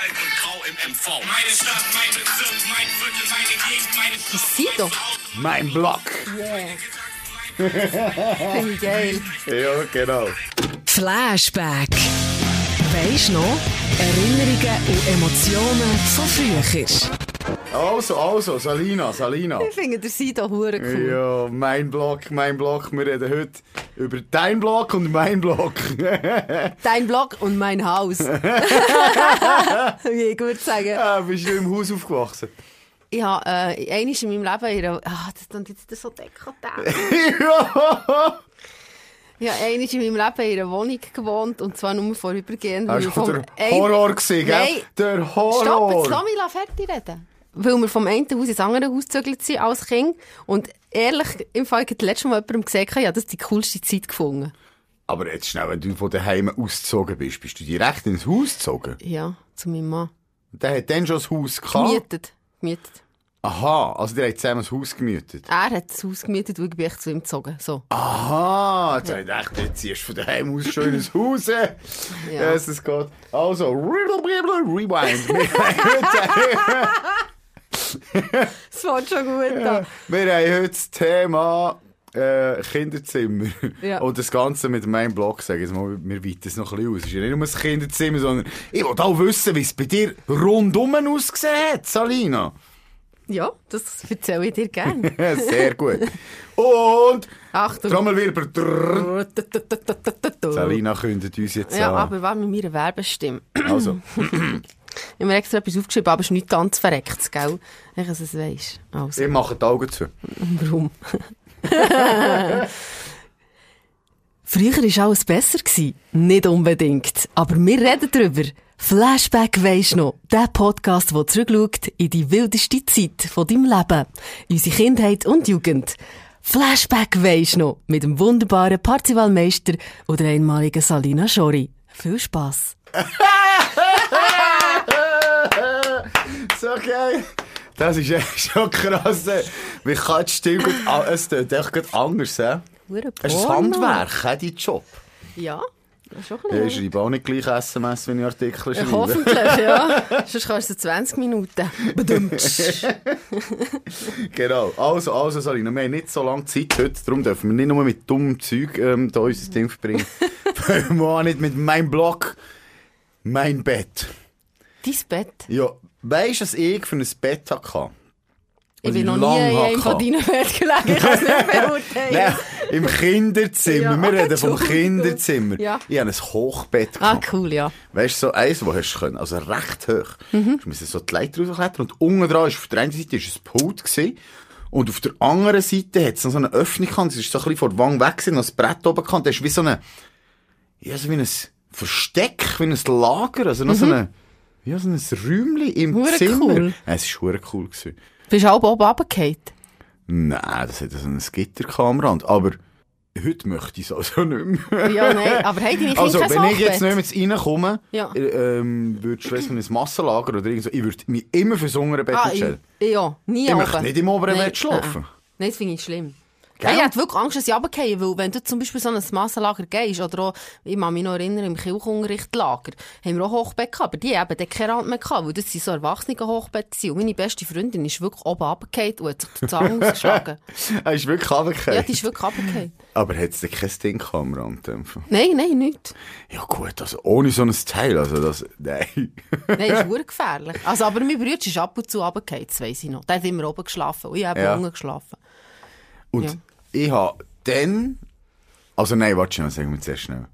Alt und grau im MV. Meine Stadt, mein Bezirk, mein Viertel, meine Gegend, meine Das sieht doch. Mein Block. Finde ich geil. Ja, genau. Flashback. Weisst noch? Erinnerungen und Emotionen von früher. Also, also, Salina, Salina. Ich finde der Sido hure cool. Ja, mein Block, mein Block. Wir reden heute über dein Block und mein Block. Dein Blog und mein Haus. Wie ich würde sagen. ah, bist du im Haus aufgewachsen? Ich habe äh, einmal in meinem Leben einer... Ah, das klingt jetzt so dekadent. ja! Habe einmal in meinem Leben in einer Wohnung gewohnt und zwar nur vorübergehend. Das war vom der ein- Horror, gewesen, gell? Nein. Der Horror. Stopp, jetzt lass mich fertig reden. Weil wir vom einen Haus ins andere Haus gezögert sind als Kind. Und ehrlich, im Fall, ich habe letztes Mal jemandem gesagt, ja, das ist die coolste Zeit gefunden. Aber jetzt schnell, wenn du von daheim ausgezogen bist, bist du direkt ins Haus gezogen? Ja, zu meinem Mann. Der hat dann schon das Haus gehabt? Gemietet. Gemietet. Aha, also der hat zusammen das Haus gemietet. Er hat das Haus gemietet und ich bin echt zu ihm gezogen. So. Aha, jetzt habe ich gedacht, jetzt ziehst du von daheim aus schon ins Haus. Ja. Ja. Yes, es geht. Also, rewind. Das war schon gut. Heute, wir haben heute das Thema äh, Kinderzimmer. Ja. Und das Ganze mit meinem Blog, sage ich mal, wir weiten es noch ein bisschen aus. Es ist ja nicht nur ein Kinderzimmer, sondern ich will auch wissen, wie es bei dir rundum ausgesehen hat, Salina. Ja, das erzähle ich dir gerne. Sehr gut. Und Achtung. Trommelwirbel. Salina kündet uns jetzt Ja, an. aber war mit meiner Werbestimme. Also, Ich habe mir extra etwas aufgeschrieben, aber es ist nicht ganz verreckt, gell? Ich, dass es weisst. Also, ich mache die Augen zu. warum? Früher war alles besser. gewesen. Nicht unbedingt. Aber wir reden darüber. Flashback weisst noch. Der Podcast, der zurückschaut in die wildeste Zeit von deinem Leben. Unsere Kindheit und Jugend. Flashback weisst noch. Mit dem wunderbaren Parzivalmeister oder einmaligen Salina Schori. Viel Spass. geil. Das ist echt schon krass. äh. Wie kann die Stimme gut an... Es tut echt gut anders, hä? Es ist ein. Handwerk, hä, dein Job. Ja, Ja, ich schreibe auch nicht gleich SMS, wenn ich Artikel Ja, schreibe. hoffentlich, ja. Sonst kannst du 20 Minuten. Genau. Also, also, Salina, wir haben nicht so lange Zeit heute, darum dürfen wir nicht nur mit dummem Zeug ähm, da unser Ding verbringen. Fangen wir auch nicht mit meinem Blog, mein Bett. Dein Bett. Ja, weisst du, was ich für ein Bett hatte? Ich bin noch nie in einem von deinen Bett gelegen. Ich kann es nicht beurteilen. Nein, im Kinderzimmer. Ja, Wir reden vom. Kinderzimmer. Ja. Ich hatte ein Hochbett. Ah, cool, ja. Weißt du, so eins, wo hast du können, also recht hoch. Mhm. Du musst so die Leiter rausklettern und unten dran ist, auf der einen Seite ist ein Pult gewesen, und auf der anderen Seite hat es noch so eine Öffnung gehabt, das ist so ein bisschen vor der Wange weg gewesen, noch das Brett oben gehabt, das ist wie so eine, ja, so wie ein Versteck, wie ein Lager, also noch so eine, ja, so ein Räumchen im. Hure Zimmer. cool. Es war cool gewesen. Bist du auch oben runtergefallen? Nein, das hat so ein Gitter am Rand, aber heute möchte ich es also nicht mehr. Ja, nein. Aber hey, deine Kinder Also, wenn ich jetzt nicht mehr reinkomme, Ja. äh, ähm, würde ich schließlich ein Massenlager oder irgend so, ich würde mich immer fürs untere Bett Ah, entscheiden. ich, ja, nie Ich oben. möchte nicht im oberen Bett schlafen. Nein, das finde ich schlimm. Gell? Ich hätte wirklich Angst, dass ich runterfallen, weil wenn du zum Beispiel so ein Massenlager gehst, oder auch, ich kann mich noch erinnern, im Kirchunterrichtlager, haben wir auch Hochbett gehabt, aber die haben dann keinen Rand mehr gehabt, weil das sind so erwachsene Hochbett. Und meine beste Freundin ist wirklich oben runtergefallen und hat sich die Zange ausgeschlagen. Er ist wirklich runtergefallen. Ja, die ist wirklich runtergefallen. Aber hat es denn kein Ding am Rand? Nein, nein, nicht. Ja gut, also ohne so ein Teil, also das, nein. Nein, ist wirklich gefährlich. Also, aber mein Bruder ist ab und zu runtergefallen, das weiss ich noch. Der hat immer oben geschlafen und ich habe Ja. unten geschlafen. Und Ja. ich habe dann, also nein, warte schnell, sagen wir zuerst schnell.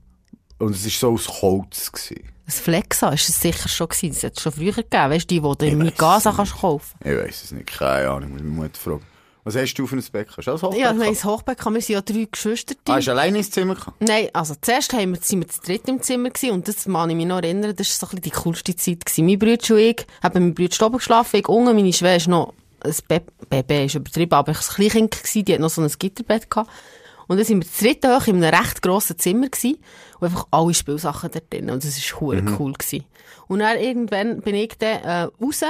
Und es war so aus Holz. Gewesen. Ein Flexa ist es sicher schon gewesen. Das hat es schon früher gegeben. Weißt du, die, die du im Mikasa kannst kaufen. Ich weiß es nicht, keine Ahnung, muss meine Mutter fragen. Was hast du für ein Bett? Hast du ein Hochbett Ja, nein, das Hochbett kann. Wir sind ja drei Geschwister. Ah, hast du alleine ins Zimmer gehabt? Nein, also zuerst haben wir, sind wir zu dritt im Zimmer gewesen, und das kann ich mich noch erinnern, das war so ein bisschen die coolste Zeit gewesen. Mein Bruder und ich, haben mein Bruder oben geschlafen, ich unten, meine Schwester noch, ein Be Baby ist übertrieben, aber ich war ein Kleinkind gewesen, die hat noch so ein Gitterbett gehabt. Und dann sind wir zu dritt hoch in einem recht grossen Zimmer gewesen, und einfach alle Spielsachen da drin, und das war hure cool gewesen. Und dann irgendwann bin ich dann, äh, raus,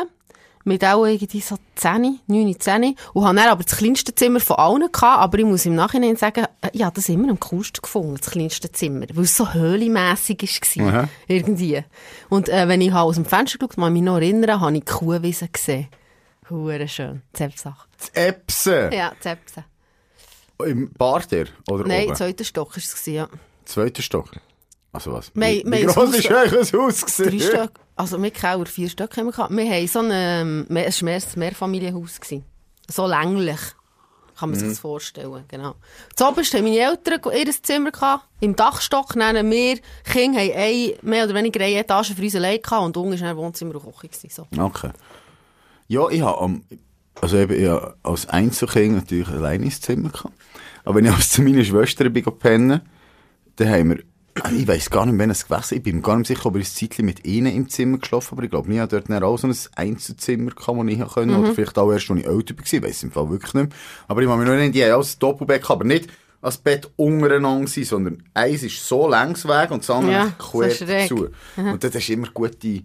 mit auch irgendwie so 10, 9, 10 und habe dann aber das kleinste Zimmer von allen gehabt, aber ich muss im Nachhinein sagen, äh, ich habe das immer am coolsten gefunden, das kleinste Zimmer, weil es so höhlemässig war, Aha. irgendwie. Und äh, wenn ich habe aus dem Fenster geschaut, ich mich noch erinnern, habe ich die Kuhwiese gesehen. Hure schön, Zepsach. Das Epsen. Ja, Zepse. Im Parterre oder Nein, oben? zweiter Stock war es, ja. Zweiter Stock. Also was? Wir- wie wie gross ist eigentlich ein Haus gewesen? Drei Stück. Also mit Keller vier Stück haben wir gehabt. Wir haben so ein, ähm, ein Mehrfamilienhaus. Gewesen. So länglich. Kann man sich das vorstellen, genau. Zuoberst haben meine Eltern ihr Zimmer gehabt. Im Dachstock nennen wir, Kinder haben ein, mehr oder weniger eine Etage für uns allein gehabt und unten war dann Wohnzimmer und Küche. So. Okay. Ja, ich habe am, also eben, ich habe als Einzelkind natürlich alleine ins Zimmer gehabt. Aber wenn ich als zu meiner Schwester bin pennen, dann haben wir, ich weiss gar nicht, wann es gewesen ist. Ich bin mir gar nicht sicher, ob ich ein Zeitchen mit ihnen im Zimmer geschlafen aber ich glaube, ich hatte dort auch so ein Einzelzimmer gehabt, das ich haben können. Oder vielleicht auch erst, als ich älter war. Ich weiss im Fall wirklich nicht mehr. Aber ich kann mich noch erinnern, die haben auch ein Doppelbett aber nicht als Bett untereinander sein, sondern eins ist so längs weg und das andere Ja, quer so schräg. dazu. Und dort hast du immer gute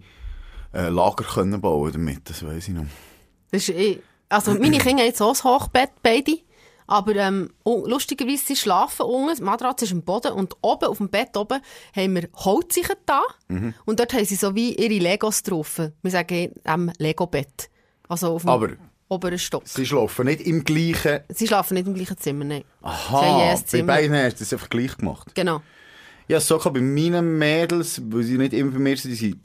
äh, Lager können bauen damit, das weiss ich noch. Das ist, eh- also meine Kinder haben jetzt auch ein Hochbett, beide. Aber ähm, lustigerweise, sie schlafen unten, die Matratze ist am Boden und oben auf dem Bett oben haben wir Holzsicher da. Und dort haben sie so wie ihre Legos drauf. Wir sagen ähm, Lego-Bett. Also auf dem Aber- oberen Stock. Sie schlafen nicht im gleichen... Sie schlafen nicht im gleichen Zimmer, nein. Aha, bei beiden hast du das einfach gleich gemacht. Genau. Ja, so kann bei meinen Mädels, weil sie nicht immer bei mir sind, die sind,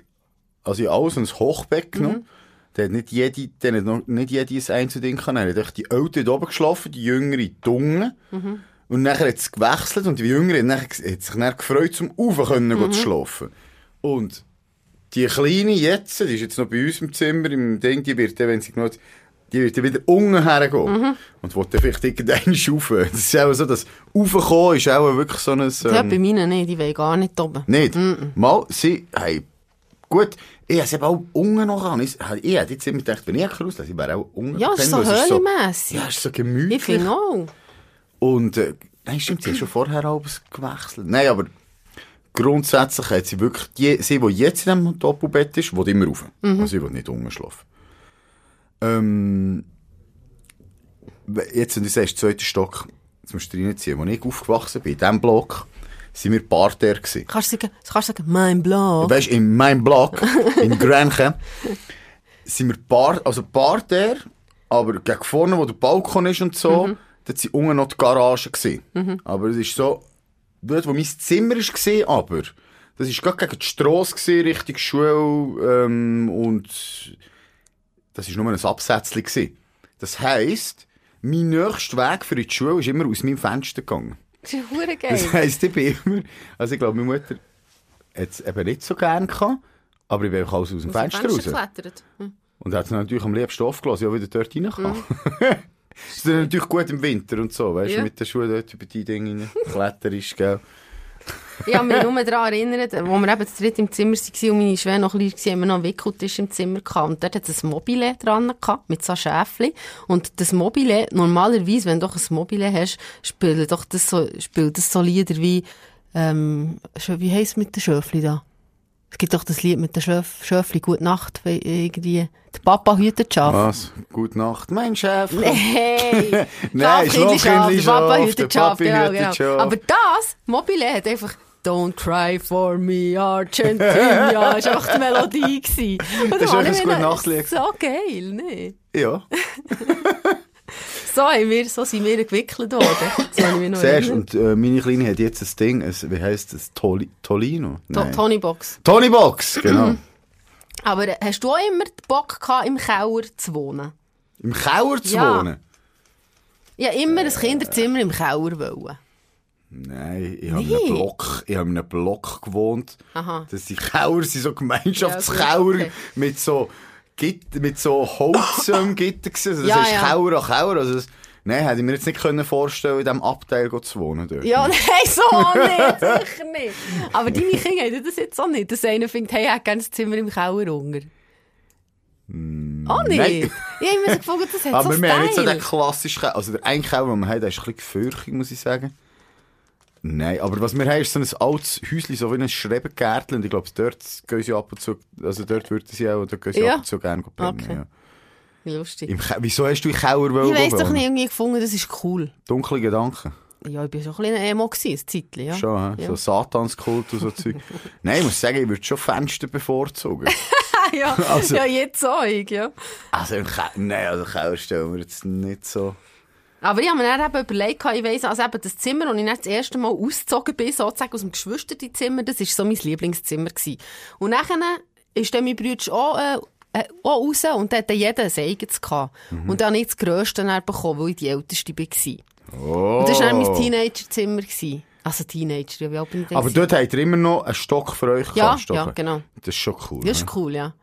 also ich alles ein Hochbett genommen. Mhm. Da hat nicht jede, dann hat noch nicht jede ein Einzelding können. Er hat die Ältere oben geschlafen, die Jüngere in die Unten. Mhm. Und nachher hat es gewechselt und die Jüngere hat, sich dann gefreut, zum Ufer können Mhm. zu schlafen. Und die Kleine jetzt, die ist jetzt noch bei uns im Zimmer, im Ding, die wird dann, wenn sie genau, die wird dann wieder unten hergehen. Mhm. Und will dann vielleicht irgendeinen rauf. Das ist auch so, das Raufkommen ist auch wirklich so ein... Ja, ähm, bei meinen nicht, die wollen gar nicht oben. nicht? Mal, sie, hey, gut, ich habe aber auch unten noch an. Ich, ich hätte jetzt immer gedacht, wenn ich rauslasse, ich wäre auch unten Ja, es ist so höhlenmässig. Ja, es ist so gemütlich. Ich finde auch. Und, äh, nein, stimmt, sie hat schon vorher alles gewechselt. Nein, aber grundsätzlich hat sie wirklich, die, sie, die jetzt in diesem Doppelbett ist, will immer rauf. Also sie will nicht unten schlafen. Ähm, jetzt, wenn du sagst, zweiter Stock, jetzt musst du reinziehen. Als ich aufgewachsen bin, in diesem Block, sind wir Parterre gewesen. Kannst du sagen, kannst du sagen mein Blog? Weißt in meinem Block, in Grenchen, sind wir Bar, also Parterre, aber gegen vorne, wo der Balkon ist und so, dort sind unten noch die Garagen gewesen. Aber es ist so, dort, wo mein Zimmer ist gewesen, aber, das ist gerade gegen die Strasse gewesen, Richtung Schule, ähm, und das ist nur ein Absätzchen gewesen. Das heisst, mein nächster Weg für die Schule ist immer aus meinem Fenster gegangen. Das ist hure geil. Das heisst, ich bin immer, also ich glaube, meine Mutter hat es eben nicht so gern gehabt, aber ich bin einfach alles aus dem Aus dem Fenster raus. geklettert. Hm. Und hat es natürlich am liebsten aufgelassen, ja, wieder dort rein kann. Das ist dann natürlich gut im Winter und so, weißt du, Ja. mit den Schuhen dort über die Dinge rein. kletterisch, gell. Ich habe mich nur daran erinnert, wo wir eben zu dritt im Zimmer waren und meine Schwester noch klein war, haben wir noch einen Wickeltisch im Zimmer gehabt. Und dort hat es ein Mobile dran gehabt, mit so Schäfchen. Und das Mobile, normalerweise, wenn du doch ein Mobile hast, spielt doch das so, spielt das so Lieder wie, ähm, wie heisst es mit den Schöfli da? Es gibt doch das Lied mit den Schöf Schöfli, Gute Nacht, irgendwie, der Papa hütet die Schafe. Was? Gute Nacht, mein Chef. Hey! Nein, Schafkindli Schaf, der Papa Schaf, hütet Papi genau, genau. Aber das, Mobile, hat einfach Don't cry for me, Argentina. Das war einfach die Melodie. gewesen. Und Das ist ein mir Gute-Nacht-Lied. So geil, ne? Ja, So, haben wir, so sind wir gewickelt worden. So noch siehst. Und äh, meine Kleine hat jetzt ein Ding, ein, wie heisst das? Toli, Tolino? To-. Tony Box. Tony Box, genau. Aber äh, hast du auch immer den Bock gehabt, im Keller zu wohnen? Im Keller zu Ja. wohnen? Ja, immer ein Kinderzimmer im Keller wollen. Nein, ich habe in Nee. einem Block, ich habe in einem Block gewohnt. Aha. Das sind Keller, sind so Gemeinschaftskeller Ja, okay. mit so Gitter, mit so Holzgitter gewesen. Also das Ja, ist ja. Keller an Keller. Also das, nein, hätte ich mir jetzt nicht können vorstellen, in diesem Abteil zu wohnen dort. Ja, nein, so nicht, sicher nicht. Aber deine Kinder haben das jetzt auch nicht. Dass einer findet, hey, ich hätte gerne Zimmer im Keller unter. Auch nicht? nein. Ich habe mir so gefunden, das hat Aber so wir haben nicht so Style. den klassischen Keller. Also der eine Keller, den wir haben, der ist ein bisschen gefürchtig, muss ich sagen. Nein, aber was wir haben, ist so ein altes Häuschen, so wie ein Schrebengärtchen. Und ich glaube, dort gehen sie ab und zu, also dort würden sie auch, dort gehen sie Ja. ab und zu gerne pennen. Okay. Ja. Wie lustig. Im Wieso hast du in Keller Ich weiss doch nicht, irgendwie gefunden, das ist cool. Dunkle Gedanken. Ja, ich bin schon ein bisschen Emo gewesen, ein Zeitchen, ja. Schon? Ja. so Satanskult und so Zeug. Nein, ich muss sagen, ich würde schon Fenster bevorzugen. ja, Also- ja, jetzt auch, ich, ja. also im Keller, nein, also Keller stellen wir jetzt nicht so. Aber ich habe mir dann eben überlegt, ich weiss, also eben das Zimmer, wo ich dann das erste Mal ausgezogen bin, sozusagen aus dem Geschwisterzimmer, das war so mein Lieblingszimmer. Gewesen. Und nachher ist dann mein Bruder auch, äh, äh, auch raus und dann hat dann jeder ein eigenes gehabt. Mhm. Und dann habe ich das Grösste bekommen, weil ich die Älteste war. Oh. Und das war dann mein Teenagerzimmer. gewesen. Also Teenager, ja, wie alt bin ich denn? Aber dort habt ihr immer noch einen Stock für euch Ja, gehabt, ja, genau. Das ist schon cool. Das ne? ist cool, ja.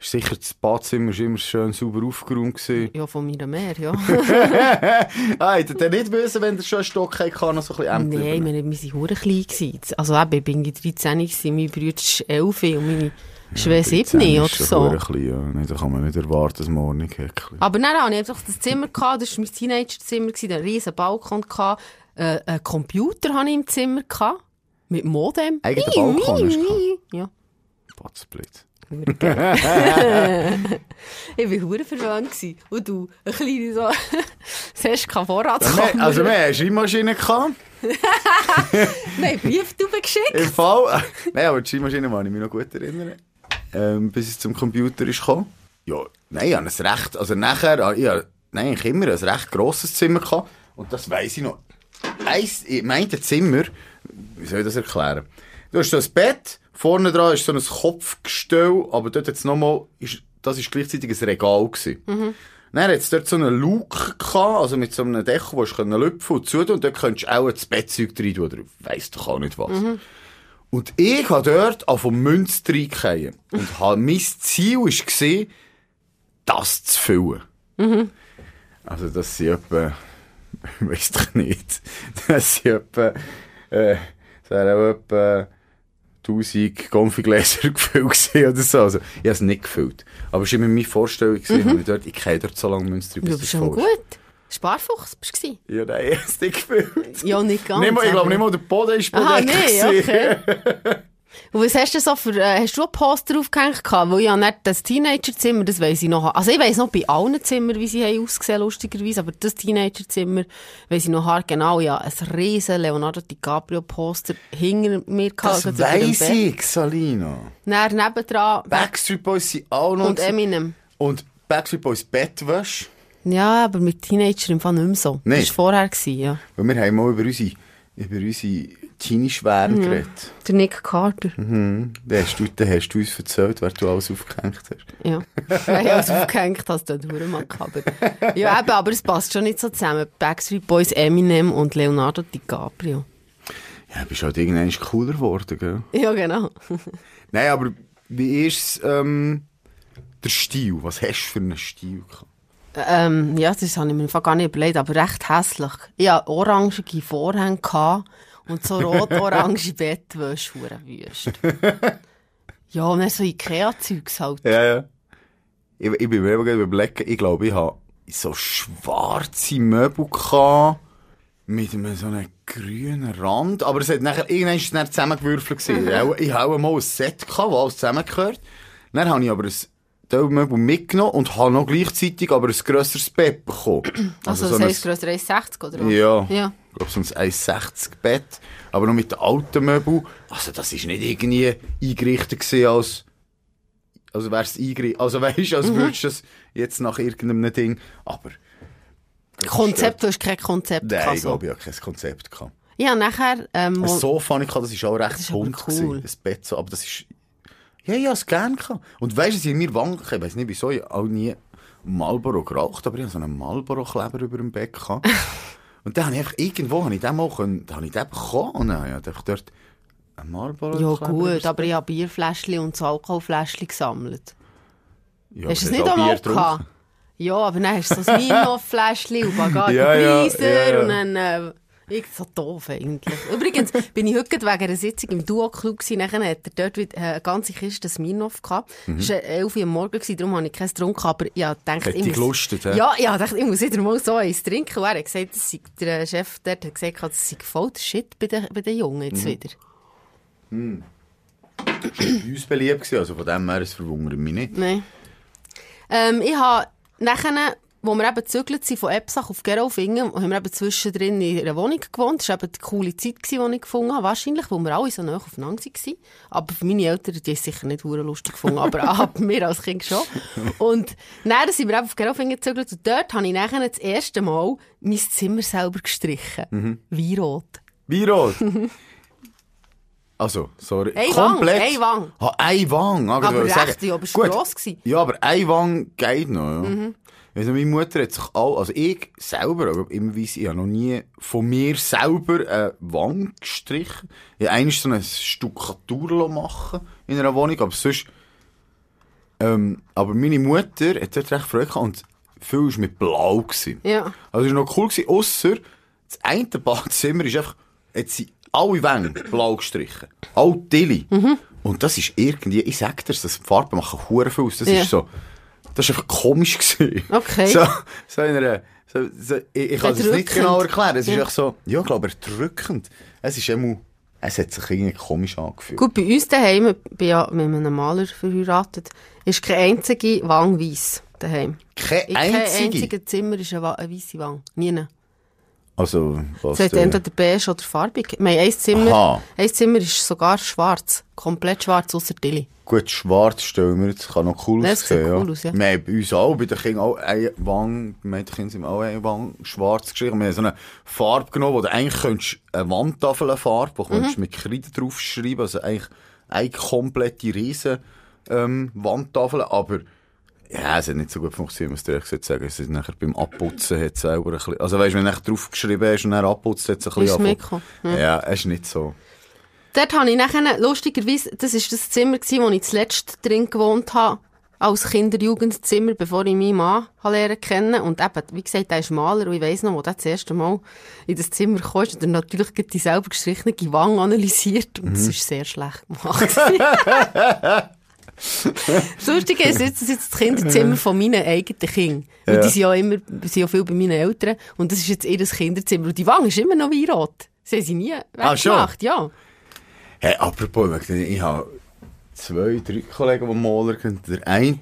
Ist sicher, das Badzimmer war immer schön sauber aufgeräumt. gewesen. Ja, von meiner mehr, ja. hättet ihr nicht wissen, wenn ihr schon einen Stock hattet, noch so ein bisschen Nein, wir, wir waren verdammt klein. gewesen. Also eben, ich bin 13, gewesen, mein Bruder ist 11 und meine Schwester 7 oder ist so. verdammt klein, ja. Nein, da kann man nicht erwarten, dass man nicht häckelt. Aber dann hatte ich einfach das Zimmer, gehabt, das war mein Teenagerzimmer, einen riesen Balkon, gehabt, äh, einen Computer hatte ich im Zimmer, gehabt, mit Modem. Eigenen Miu, Balkon miu, hast du Ja. Batzblitz. Ich war verdammt verwöhnt. gewesen. Und du, ein kleiner so, das hast keine Ja, Vorratskammer. wir- also, wir hatten eine Schreibmaschine. haben Brieftube geschickt. Im Fall. Nein, aber die Schreibmaschine kann ich mich noch gut erinnern. Ähm, bis es zum Computer ist gekommen. Ja, nein, ich hatte ein recht, also nachher, ich hatte, nein, ich immer ein recht grosses Zimmer gehabt. Und das weiss ich noch. Eins, ich meinte Zimmer, wie soll ich das erklären? Du hast so ein Bett, vorne dran ist so ein Kopfgestell, aber dort jetzt nochmal, das ist gleichzeitig ein Regal gewesen. Dann hat dort so einen Luke gehabt, also mit so einem Deckel, wo du lüpfen und zutun, und dort könntest du auch das Bettzeug rein tun, oder weiss doch auch nicht was. Und ich habe dort auf vom Münz reingehen. Und mein Ziel war, das zu füllen. Also, das sind etwa, ich weiss doch nicht, das sind etwa, äh, das wären etwa 1000 Konfigläser gefüllt oder so. Also, ich habe es nicht gefüllt. Aber es war immer meine Vorstellung, wenn ich dort, ich gehe dort so lange Münz rein, Du bis bist schon gut. Sparfuchs bist du? Ja, nein, ich habe es nicht gefüllt. Ja, nicht ganz. Nicht mal, ich glaube nicht mal, der Boden ist Aha, bedeckt nee, okay. Und was hast du so für, äh, hast du ein Poster aufgehängt gehabt? Weil habe nicht das Teenagerzimmer, das weiss ich noch. Also ich weiss noch bei allen Zimmern, wie sie haben ausgesehen, lustigerweise, aber das Teenagerzimmer weiss ich noch hart genau. Ja, ein riesen Leonardo DiCaprio Poster hinter mir gehabt. Das also weiss ich, Salina. Dann nebendran Backstreet Boys sind auch noch. und. Eminem. Und Backstreet Boys Bettwäsche. Ja, aber mit Teenager im Fall nicht mehr so. Nicht? Das war vorher, gewesen, ja. Weil wir haben mal über unsere, über unsere Teenie-Schweren Mhm. geredet. Der Nick Carter. Mhm. Dann hast, du, dann hast du uns erzählt, wer du alles aufgehängt hast. Ja. Ich habe alles aufgehängt, dass der Hure makaber. Ja, eben, aber es passt schon nicht so zusammen. Backstreet Boys, Eminem und Leonardo DiCaprio. Ja, bist halt irgendwann cooler geworden, gell? Ja, genau. Nein, aber wie ist ähm, der Stil? Was hast du für einen Stil gehabt? Ähm, ja, das habe ich mir gar nicht überlegt, aber recht hässlich. Ich hatte orangige Vorhänge gehabt und so rot-orange Bettwäsche, hure wüst. Ja, und dann so Ikea-Zeugs halt. Ja, ja. Ich, ich bin mir eben überlegen, ich glaube, ich habe so schwarze Möbel gehabt, mit einem so einem grünen Rand, aber es hat nachher, irgendwann ist es dann zusammengewürfelt gewesen. Ich Ich habe mal ein Set gehabt, wo alles zusammengehört. Dann habe ich aber ein Teilmöbel mitgenommen und habe noch gleichzeitig aber ein grösseres Bett bekommen. Also, so das ein- heisst grösser 1,60 oder was? Ja. Ja. Ich glaube, so ein 1,60 Bett. Aber noch mit den alten Möbeln. Also, das ist nicht irgendwie eingerichtet gewesen als, also wär's eingerichtet, also weisst, Mhm. als würdest du das jetzt nach irgendeinem Ding, aber. Konzept, du hast kein Konzept Nein, gehabt, ich glaube, ich habe kein Konzept gehabt. Ja, nachher, ähm, Ein Sofa habe ich gehabt, das war auch recht ist bunt. cool. Das Bett so, aber das ist, ja, ich habe es gerne gehabt. Und weisst du, sie in mir wanken, ich weiss nicht wieso, ich habe auch nie Marlboro geraucht, aber ich hatte so einen Marlboro-Kleber über dem Bett gehabt. Und dann habe ich einfach, irgendwo, habe ich den mal können, da habe ich den bekommen, und dann habe ich einfach dort einen Marlboro ja gut, aber ich habe Bierfläschchen und Alkoholfläschchen gesammelt. ja, hast du es nicht auch mal gehabt? Ja, aber dann hast du so ein Minhoff-Fläschchen und Bacardi Ja, ja, ja. und dann... Äh, irgendwie so doof eigentlich. Übrigens bin ich heute wegen einer Sitzung im Duo-Club gewesen. Nachher hat er dort wieder äh, eine ganze Kiste Smirnoff gehabt. Mhm. Es war 11 Uhr am Morgen, gewesen, darum habe ich keins getrunken. Aber ich Hat ich muss... gelustet? Ja, ja, ich dachte, ich muss wieder mal so eins trinken. Und er hat gesagt, das sei, der Chef dort hat gesagt, das sei voll der Shit bei den, bei den Jungen jetzt Mhm. wieder. bei uns beliebt gewesen, also von dem her, es verwundert mich nicht. Nein. Ähm, ich habe nachher, wo wir eben gezügelt sind von Epsach auf Gerolfingen, haben wir eben zwischendrin in einer Wohnung gewohnt. Das war eben die coole Zeit, gewesen, die ich gefunden habe. Wahrscheinlich, weil wir alle so nah aufeinander waren. Aber für meine Eltern, die haben es sicher nicht hure lustig gefunden, aber ab mir als Kind schon. Und dann sind wir eben auf Gerolfingen gezügelt und dort habe ich nachher das erste Mal mein Zimmer selber gestrichen. Mhm. Wie rot. Wie rot? Also, sorry. Ein Wang, Komplett. ein Wang. Ah, ein Wang. Ah, Aber ich recht, ja, aber es war gross gewesen. Ja, aber ein Wang geht noch, ja. Mhm. Also meine Mutter hat sich all, also ich selber, aber immer weiss, ich habe noch nie von mir selber eine Wang gestrichen. Ich habe einmal so eine Stuckatur machen in einer Wohnung, aber sonst, ähm, aber meine Mutter hat dort recht Freude gehabt und viel war mit Blau gewesen. Ja. Also es war noch cool gewesen, ausser das eine Badzimmer ist einfach, jetzt sind alle Wände blau gestrichen. Alle Tilly. Mhm. Und das ist irgendwie, ich sag dir, das Farben machen hure viel aus. Das Ja. ist so, das ist einfach komisch gewesen. Okay. So, so in einer, so, so, ich, ich kann es nicht genau erklären. Es ist Ja. einfach so, ja, ich glaube, erdrückend. Es ist immer, es hat sich irgendwie komisch angefühlt. Gut, bei uns daheim, ich bin ja mit einem Maler verheiratet, ist keine einzige Wang weiss daheim. Keine einzige. einzigen Zimmer ist eine, eine weisse Wang. Nie. Also, was Es hat der- entweder beige oder farbig. Haben ein Zimmer, Aha. ein Zimmer ist sogar schwarz. Komplett schwarz, außer Tilly. Gut, schwarz stellen wir jetzt, kann noch cool aussehen. cool aus, ja. Wir haben bei uns auch, bei den Kindern auch eine Kindern sind wir auch eine Wang schwarz gestrichen. Wir haben so eine Farbe genommen, wo du eigentlich könntest eine Wandtafel Farbe, wo du Mhm. könntest mit Kreide draufschreiben, also eigentlich eine komplette riesen ähm, Wandtafel, aber ja, es hat nicht so gut funktioniert, muss ich ehrlich gesagt sagen. Es ist nachher beim Abputzen hat selber ein bisschen, also weißt wenn du draufgeschrieben hast und dann abputzt, hat es ein Ist bisschen es angefangen. mitgekommen? Ja, es ist nicht so. Dort habe ich nachher, lustigerweise, das war das Zimmer, gewesen, wo ich zuletzt drin gewohnt habe, als Kinder-Jugendzimmer, bevor ich meinen Mann habe lernen kennen. Und eben, wie gesagt, er ist Maler und ich weiss noch, wo der das erste Mal in das Zimmer kam, hat er natürlich die selber gestrichene Wange analysiert und es ist sehr schlecht gemacht. Das Lustige ist, jetzt, das jetzt das Kinderzimmer von meinen eigenen Kindern. Ja. die sind ja immer, sind ja viel bei meinen Eltern. Und das ist jetzt ihr Kinderzimmer. Und die Wange ist immer noch wie rot. Sie haben sie nie Ah, weggemacht, ja. Hey, apropos, ich habe zwei, drei Kollegen, die Maler können. Der eine,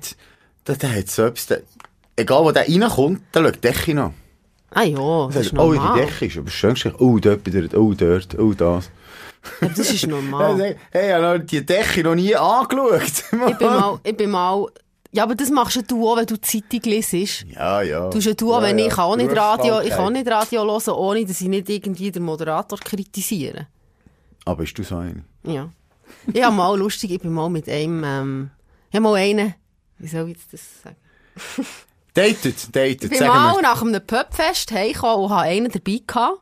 der, der hat so etwas, der, egal wo der reinkommt, der schaut die Decke an. Ah ja, Der das ist sagt, oh, die normal. Decke ist aber schön gestrichen. Oh, dort, oh, dort, oh, das. Ja, das ist normal. Hey, ich habe die Decke noch nie angeschaut. ich bin mal, ich bin mal, ja, aber das machst du auch, wenn du die Zeitung liest. Ja, ja. Du ja du auch, ja, wenn ja. ich kann auch nicht Radio, ich kann auch nicht Radio hören, ohne dass ich nicht irgendwie den Moderator kritisiere. Aber bist du so eine? Ja. Ich habe mal lustig, ich bin mal mit einem, ähm, ich habe mal einen, wie soll ich jetzt das sagen? Datet, datet, Ich bin mal nach einem Pubfest heimgekommen und habe einen dabei gehabt,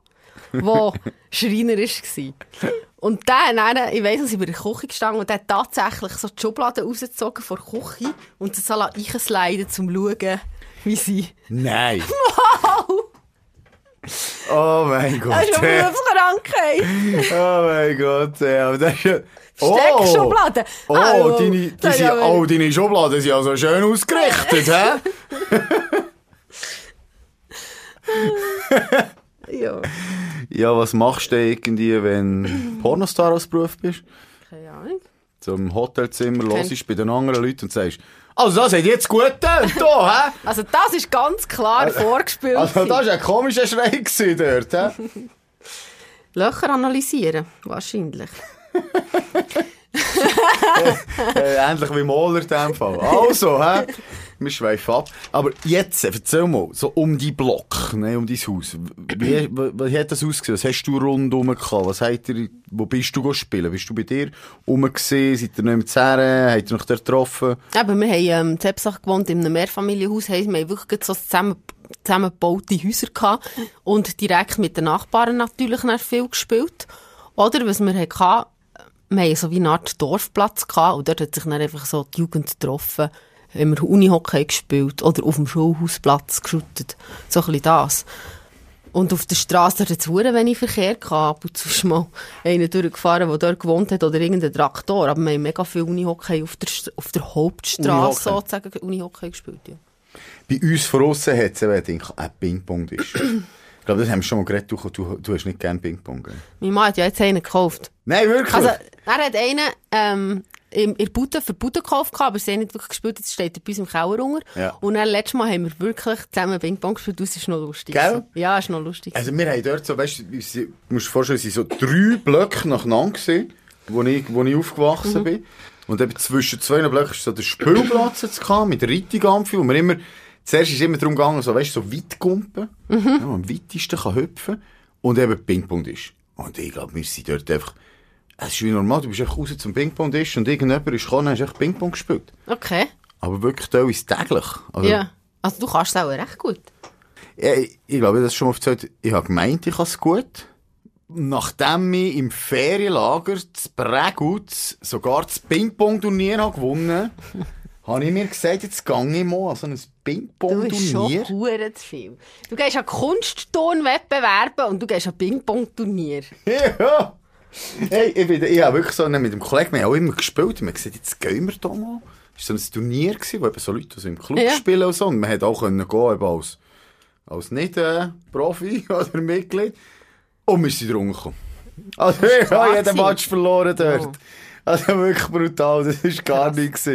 der Schreiner war. Und der, dann, ich weiss, dass ich bei der Küche gestanden und der hat tatsächlich so die Schublade rausgezogen vor der Küche und das reinsliden, um zu schauen, wie sie... Nein. Oh mein Gott. Das ist eine ey. Berufskrankheit. Oh mein Gott, aber das ist ja... Steckschublade. Oh, Ah, deine, die sind, oh, deine Schubladen sind also schön ausgerichtet, hä? Ja, Ja, was machst du irgendwie, wenn du Pornostar als Beruf bist? keine Ahnung. So im Hotelzimmer hörst bei den anderen Leuten und sagst, also das hat jetzt gut getan, da, hä? Also das ist ganz klar vorgespielt. Also das war ein komischer Schrei dort, hä? Löcher analysieren, wahrscheinlich. äh, ähnlich wie Moller in dem Fall. Also, hä? Wir schweifen ab. Aber jetzt, äh, erzähl mal, so um die Block, ne, um dein Haus. Wie, wie, hat das ausgesehen? Was hast du rundum gehabt? Was habt ihr, wo bist du spielen? Bist du bei dir rumgesehen? Seid ihr noch im Zerren? Habt ihr noch dort getroffen? Eben, wir haben ähm, in Zepsach gewohnt, in einem Mehrfamilienhaus. Heisst, Wir haben wirklich so zusammen, zusammengebaute Häuser gehabt. Und direkt mit den Nachbarn natürlich dann viel gespielt. Oder was wir hatten, wir haben so wie eine Art Dorfplatz gehabt. Und dort hat sich dann einfach so die Jugend getroffen. Haben wir Unihockey gespielt oder auf dem Schulhausplatz geschüttet. So ein bisschen das. Und auf der Straße hat es hure wenig Verkehr gehabt. Ab und zu mal einer durchgefahren, der dort gewohnt hat, oder irgendein Traktor. Aber wir haben mega viel Unihockey auf der, auf der Hauptstraße Unihockey. sozusagen Unihockey gespielt, ja. Bei uns von aussen hat es eben, denke ich, ein Ping-Pong ist. ich glaube, das haben wir schon mal geredet. Du, du, du hast nicht gern Ping-Pong. Mein Mann hat ja jetzt einen gekauft. Nein, wirklich? Also, er hat einen, ähm, in, der Bude für Bude gekauft, gehabt, aber sie haben nicht wirklich gespielt, jetzt steht er bei uns im Keller unter. Ja. Und dann, letztes Mal haben wir wirklich zusammen Ping-Pong gespielt, das ist noch lustig. Gell? gewesen. Ja, ist noch lustig. Also wir haben dort so, weißt du, musst dir vorstellen, es sind so drei Blöcke nacheinander gewesen, wo ich, wo ich aufgewachsen bin. Und eben zwischen zwei Blöcken ist so der Spielplatz jetzt gehabt, mit Rittigampfi, wo man immer, zuerst ist immer darum gegangen, so, weißt du, so Weitgumpen, ja, man am weitesten kann hüpfen, und eben Ping-Pong ist. Und ich glaube, wir sind dort einfach, es ist wie normal, du bist einfach raus zum Ping-Pong-Tisch und irgendjemand ist gekommen und hast echt Ping-Pong gespielt. Okay. Aber wirklich teilweise täglich. Also, Ja. Also du kannst es auch recht gut. Ja, ich, ich glaube, das schon mal erzählt. Ich habe gemeint, ich kann es gut. Nachdem ich im Ferienlager zu Prägutz sogar das Ping-Pong-Turnier habe gewonnen habe ich mir gesagt, jetzt gehe ich mal an so ein Du bist schon Ping-Pong-Turnier. zu viel. Du gehst an Kunstturnwettbewerbe und du gehst an Ping-Pong-Turnier. Ja! Hey, ich, bin, ich habe wirklich so mit dem Kollegen, wir haben auch immer gespielt, und wir haben gesagt, jetzt gehen wir da mal. Es war so ein Turnier, gewesen, wo eben so Leute also im Club Ja. spielen und so, und man hätte auch können gehen, eben als, als nicht äh, oder Mitglied. Und wir sind drunter gekommen. Also, ich habe jeden. Match verloren dort. Oh. Also wirklich brutal, das war gar nichts.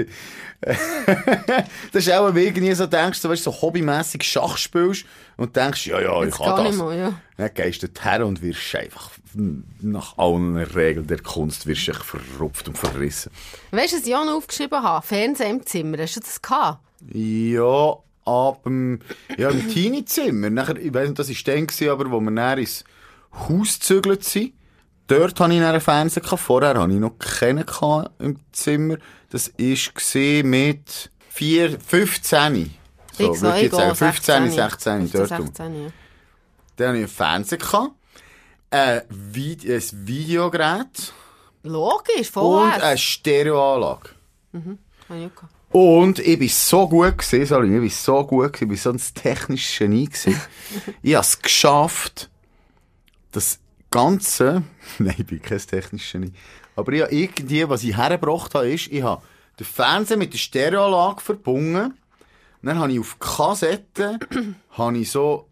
das ist auch, wenn du irgendwie so denkst, so, weißt, so hobbymässig Schach spielst und denkst, ja, ja, ich kann das. mal, ja. Dann gehst du her und wirst einfach nach allen Regeln der Kunst wirst du verrupft und verrissen. Weißt du, was ich auch noch aufgeschrieben habe? Fernsehen im Zimmer. Hast du das gehabt? Ja, ab dem, ja, im Teenie-Zimmer. Nachher, ich weiss nicht, das war dann, aber wo wir dann ins Haus gezügelt sind. Dort hatte ich einen Fernseher. Vorher hatte ich noch keinen im Zimmer. Das war mit 4, 15. So, ich würde ich jetzt sagen, gehe 15, 16, 15, dort. rum. 16, ja. Dann hatte ich einen Fernseher. Ein, Vide ein Videogerät. Logisch, Und vorher. eine Stereoanlage. Habe ich auch gehabt. Und ich bin so gut gewesen, sorry, ich bin so gut gewesen, ich bin so ein technisches Genie gewesen. ich habe es geschafft, das Ganze, nein, ich bin kein technisches Genie, aber ich habe irgendwie, was ich hergebracht habe, ist, ich habe den Fernseher mit der Stereoanlage verbunden, dann habe ich auf Kassetten, habe ich so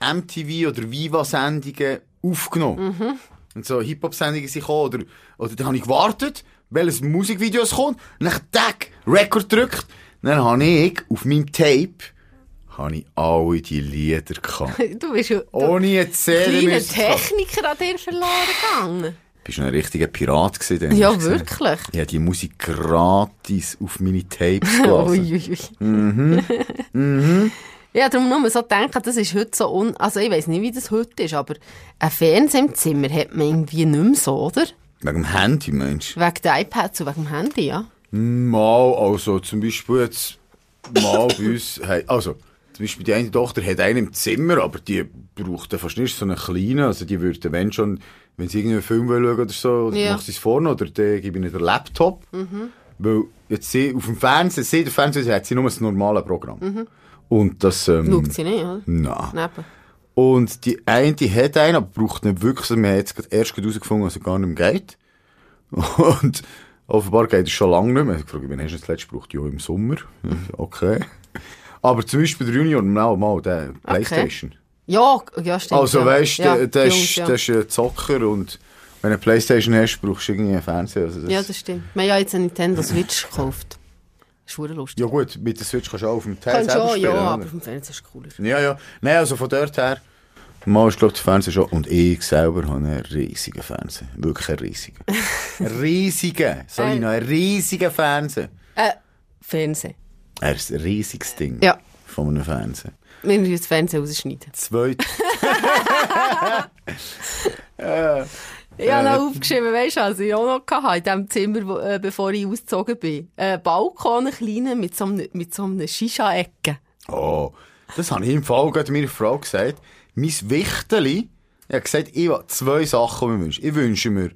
MTV oder Viva-Sendungen aufgenommen. Und so Hip-Hop-Sendungen sind gekommen, oder, oder dann habe ich gewartet, welches Musikvideo es kommt, dann Tag, Record gedrückt, dann habe ich auf meinem Tape, habe ich alle die Lieder gehabt. Du bist ja Ohne eine haben. Techniker an dir verloren gegangen. Bist du ein richtiger Pirat gewesen? Ja, ich wirklich. Ich habe die Musik gratis auf meine Tapes gelassen. Uiuiui. Mhm. Ja, darum nur so denken, das ist heute so un... Also ich weiß nicht, wie das heute ist, aber ein Fernseher im Zimmer hat man irgendwie nicht mehr so, oder? Wegen dem Handy, Mensch. Wegen der iPads und wegen dem Handy, ja. Mal, also zum Beispiel jetzt mal bei uns, hey, also zum Beispiel die eine Tochter hat einen im Zimmer, aber die braucht fast nicht so einen kleinen, also die würde, wenn schon, wenn sie irgendwie einen Film will schauen oder so, Ja. macht sie es vorne oder dann gebe ich ihr den Laptop, weil jetzt sie, auf dem Fernsehen, sie, der Fernseher hat sie nur das normale Programm. Und das, ähm, Schaut sie nicht, oder? nein. Neben. Und die eine, die hat einen, aber braucht nicht wirklich. Wir haben jetzt gerade erst herausgefunden, dass er gar nicht mehr geht. Und offenbar geht es schon lange nicht mehr. Ich habe gefragt, wann hast du das letzte gebraucht? Ja, im Sommer. Okay. Aber zum Beispiel der Junior, mal, mal, der Playstation. Ja, ja, stimmt. Also weißt du, ja, der, der, Jungs, ist, ja. der ist ein Zocker und wenn du eine Playstation hast, brauchst du irgendwie einen Fernseher. Also das, ja, das stimmt. Wir haben ja jetzt eine Nintendo Switch gekauft. Das ist lustig. ja gut, mit der Switch kannst du auch auf dem Teil selber schon, spielen. ja, aber auf dem Fernseher ist es cooler. Ja, ja. Nein, also von dort her, mal ist, glaube der Fernseher schon. Und ich selber habe einen riesigen Fernseher. Wirklich einen riesigen. riesigen. Sorry, noch einen riesigen Fernseher. Äh, Fernsehen. Er ist ein riesiges Ding. Ja. Von einem Fernseher. Wir müssen das Fernsehen rausschneiden. Zwei. Ich habe noch aufgeschrieben, weißt du, also ich auch noch hatte, in dem Zimmer, wo, äh, bevor ich ausgezogen bin. Ein Balkon, einen kleinen, mit so einem, mit so einem Shisha-Ecke. Oh, das habe ich im Fall gerade meiner Frau gesagt. Mein Wichteli, ich habe gesagt, ich will zwei Sachen die ich wünsche. Ich wünsche mir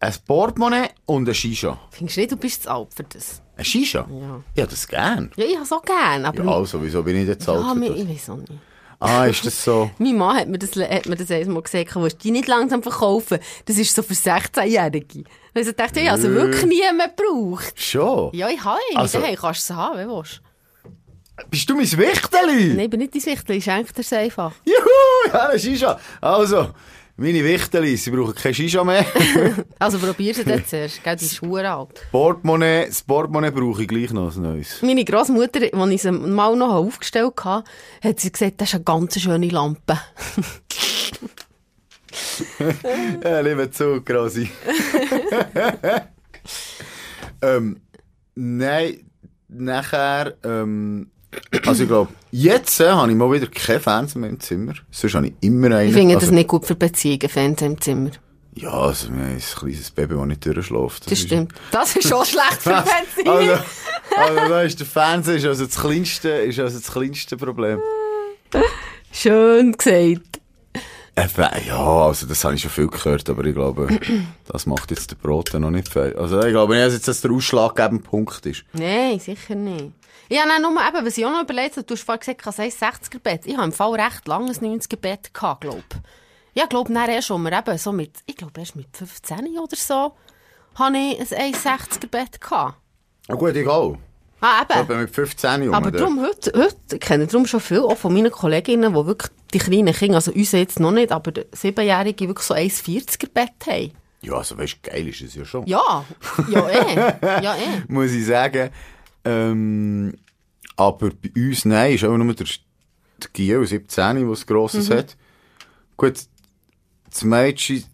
ein Portemonnaie und eine Shisha. Findest du nicht, du bist zu alt für das? Eine Shisha? Ja. Ja, das gern. Ja, ich habe es auch gerne, aber... Ja, also, wieso bin ich jetzt alt ja, für das? ich weiß auch nicht. Ah, ist das so? Mein Mann hat mir das, hat mir das einmal gesagt, du die nicht langsam verkaufen? Das ist so für 16-Jährige. Also dachte ich, ja, also wirklich niemand braucht. Schon? Ja, ich habe ihn. Also- hey, kannst du es haben, wenn du willst. Bist du mein Wichteli? Nein, ich bin nicht dein Wichtel, ich schenke dir es einfach. Juhu, ja, eine Shisha. Also, Meine Wichtelis, sie brauchen kein Shisha mehr. Also probier sie dann zuerst, gell, die ist verdammt alt. Portemonnaie, das Portemonnaie brauche ich gleich noch ein neues. Meine Grossmutter, als ich sie mal noch aufgestellt hatte, hat sie gesagt, das ist eine ganz schöne Lampe. Ja, lieber zu, Grossi. ähm, nein, nachher, ähm, also ich glaube, jetzt äh, habe ich mal wieder kein Fernseher mehr im Zimmer. Sonst habe ich immer einen. Ich finde also, das nicht gut für Beziehungen, Fernsehen im Zimmer. Ja, also wir haben ein kleines Baby, das nicht durchschläft. Das stimmt. Das ist schon schlecht für Also, Beziehungen. also da ist der Fernseher ist also das kleinste, ist also das kleinste Problem. Schön gesagt. Ja, also das habe ich schon viel gehört, aber ich glaube, das macht jetzt der Brot noch nicht viel. Also ich glaube nicht, dass jetzt das der ausschlaggebende Punkt ist. Nein, sicher nicht. Ja, nein, nur eben, was ich auch noch überlegt habe, du hast vorhin gesagt, ich habe ein 60er-Bett. Ich habe im Fall recht langes 90er-Bett gehabt, glaube ich. Ja, ich glaube, erst, schon eben so mit, ich glaube, erst mit 15 oder so, habe ich ein 1,60er-Bett gehabt. Gut, egal. Ah, eben. Aber mit 15 Jahren. Aber darum heute, heute, ich kenne darum schon viel, auch von meinen Kolleginnen, die wirklich die kleinen Kinder, also uns jetzt noch nicht, aber Siebenjährige wirklich so 1,40er Bett haben. Ja, also weißt du, geil ist es ja schon. Ja, ja eh, ja eh. Muss ich sagen. Ähm, aber bei uns, nein, ist auch nur der, der Giel, 17, der das Grosses Mhm. hat. Gut, das Mädchen,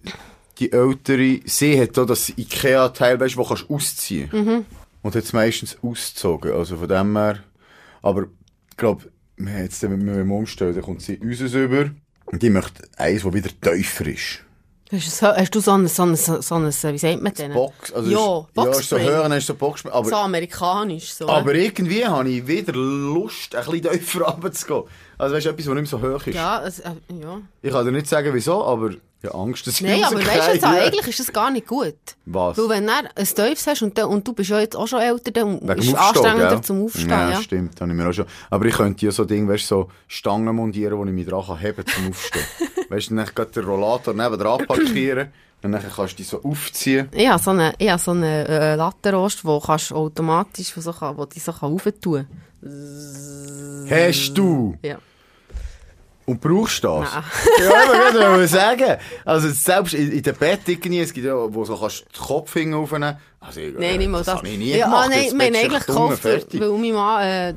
die Ältere, sie hat auch das Ikea-Teil, weißt du, wo kannst du ausziehen. Mhm. Und hat es meistens ausgezogen. Also von dem her. Aber ich glaube, wir haben jetzt, wenn wir umstellen, dann kommt sie uns über. Und die möchte eins, das wieder tiefer ist. Hast du, so, hast ein, so ein, so ein, wie sagt man denn? Box, also ja, ist, ja, ist so höher, ist so Box, aber, So amerikanisch, so. aber irgendwie habe ich wieder Lust, ein bisschen tiefer runterzugehen. Also weißt du, etwas, was nicht mehr so hoch ist. ja, es, äh, ja. Ich kann dir nicht sagen, wieso, aber habe Angst, dass Nein, aber weißt du, jetzt, eigentlich ist das gar nicht gut. Was? Weil wenn du ein Tiefs hast und, und du bist ja jetzt auch schon älter, dann Wegen ist es anstrengender gell? zum Aufstehen. Ja, Ja, stimmt, habe ich mir auch schon. Aber ich könnte ja so Ding, weißt du, so Stangen montieren, wo ich mich dran kann heben zum Aufstehen. weißt du, dann gerade den Rollator neben dran parkieren und dann kannst du dich so aufziehen. Ich habe so einen, ich habe so einen äh, Lattenrost, wo kannst du automatisch, wo, so kann, wo die so kann Hast du? Ja. Und brauchst du das? Nein. ja, ich wollte sagen. Also, selbst in, in den Bett irgendwie, es gibt ja, wo so kannst du den Kopf hinten aufnehmen. Also, ich, Nein, nicht mal das. habe ich nie ja, gemacht. ah, nein, wir haben bist du eigentlich gekauft, weil mein Mann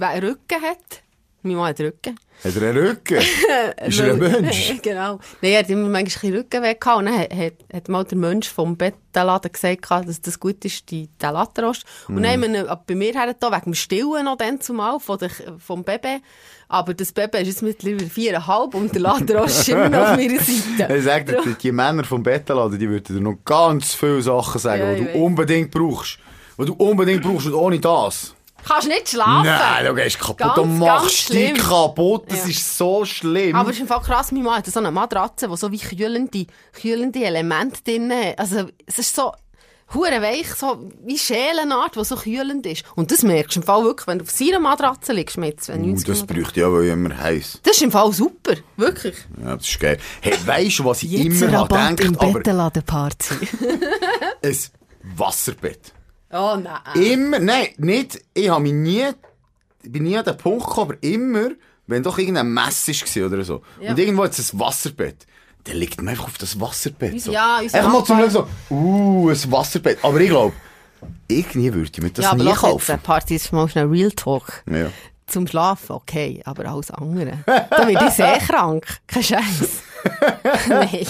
äh, Rücken hat. Mein Mann hat Rücken. Hat er einen Rücken? Ist er ein Mensch? genau. Nein, er hat immer manchmal ein Rücken weg gehabt. Und dann hat, hat, hat mal der Mensch vom Bettenladen gesagt, dass das gut ist, die, der Lattenrost. Und Mhm. dann haben wir ihn bei mir her, da, wegen dem Stillen noch dann zumal, von der, vom Baby. Aber das Baby ist jetzt mittlerweile viereinhalb und der Lattenrost ist immer noch auf meiner Seite. Ich sag dir, die- Männer vom Bettenladen, die würden dir noch ganz viele Sachen sagen, Ja, die du weiss. unbedingt brauchst. Die du unbedingt brauchst und ohne das. Kannst nicht schlafen. Nein, du gehst kaputt Ganz, ganz machst dich kaputt. Das Ja. ist so schlimm. Aber es ist im Fall krass, mein Mann hat so eine Matratze, die so wie kühlende, kühlende Elemente drin hat. Also, es ist so, hure weich, so wie Schälenart, die so kühlend ist. Und das merkst du im Fall wirklich, wenn du auf seiner Matratze liegst mit Uh, 92 das bräuchte weil ich immer heiß. Das ist im Fall super. Wirklich. Ja, das ist geil. Hey, weisst du, was ich Jetzt immer habe Rabatt im Bettenladen-Party. ein Wasserbett. Oh nein. Immer, nein, nicht, ich habe mich nie, bin nie an den Punkt gekommen, aber immer, wenn doch irgendein Mess war oder so, Ja. und irgendwo jetzt ein Wasserbett, dann liegt man einfach auf das Wasserbett. So. Ja, Einfach mal zum Schauen so, uh, ein Wasserbett. Aber ich glaube, irgendwie würde ich mir das ja, aber nie jetzt, kaufen. äh, Party ist mal schnell Real Talk. Ja. Zum Schlafen, okay, aber alles andere. Da werde ich sehr krank. Kein Scheiß. Nein.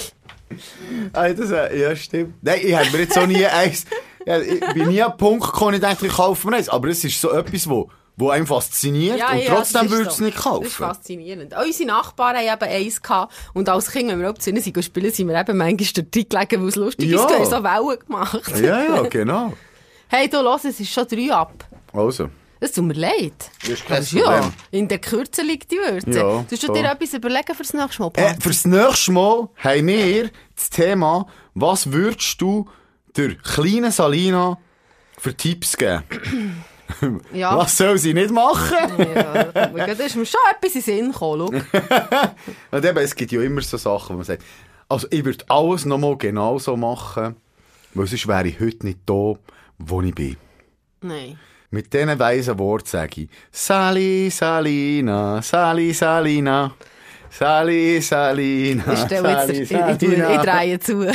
Ah, das, äh, ja, stimmt. Nein, ich hätte mir jetzt so nie eins, ja, ich bin nie an den Punkt gekommen, ich dachte, ich kaufe mir eins. Aber es ist so etwas, wo, wo einem fasziniert und trotzdem das ist würde ich es so. nicht Das ist kaufen. faszinierend. Auch unsere Nachbarn haben eben eins gehabt. Und als Kind, wenn wir auch zu ihnen sind, spielen, sind wir eben manchmal dort gelegen, weil es lustig Ja. ist. Wir haben so Wellen gemacht. Ja, ja, genau. Hey, du, los, es ist schon drei ab. Also, Es tut mir leid. das ist kein ja, Problem. in der Kürze liegt die Würze. Ja, du voll. dir etwas überlegen fürs nächste Mal, Äh, fürs nächste Mal haben wir das Thema, was würdest du der kleinen Salina für Tipps geben? ja. Was soll sie nicht machen? ja, da ist mir schon etwas in Sinn gekommen. Und eben, es gibt ja immer so Sachen, wo man sagt, also ich würde alles nochmal genauso machen, weil sonst wäre ich heute nicht da, wo ich bin. Nein. Mit diesen weisen Worten sage ich, Sali, Salina, Sali, Salina. Sali, Salina. Ich stelle jetzt, Sali, ich, ich, tue- ich drehe zu.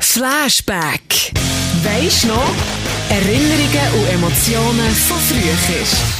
Flashback. Weisst noch? Erinnerungen und Emotionen von früher.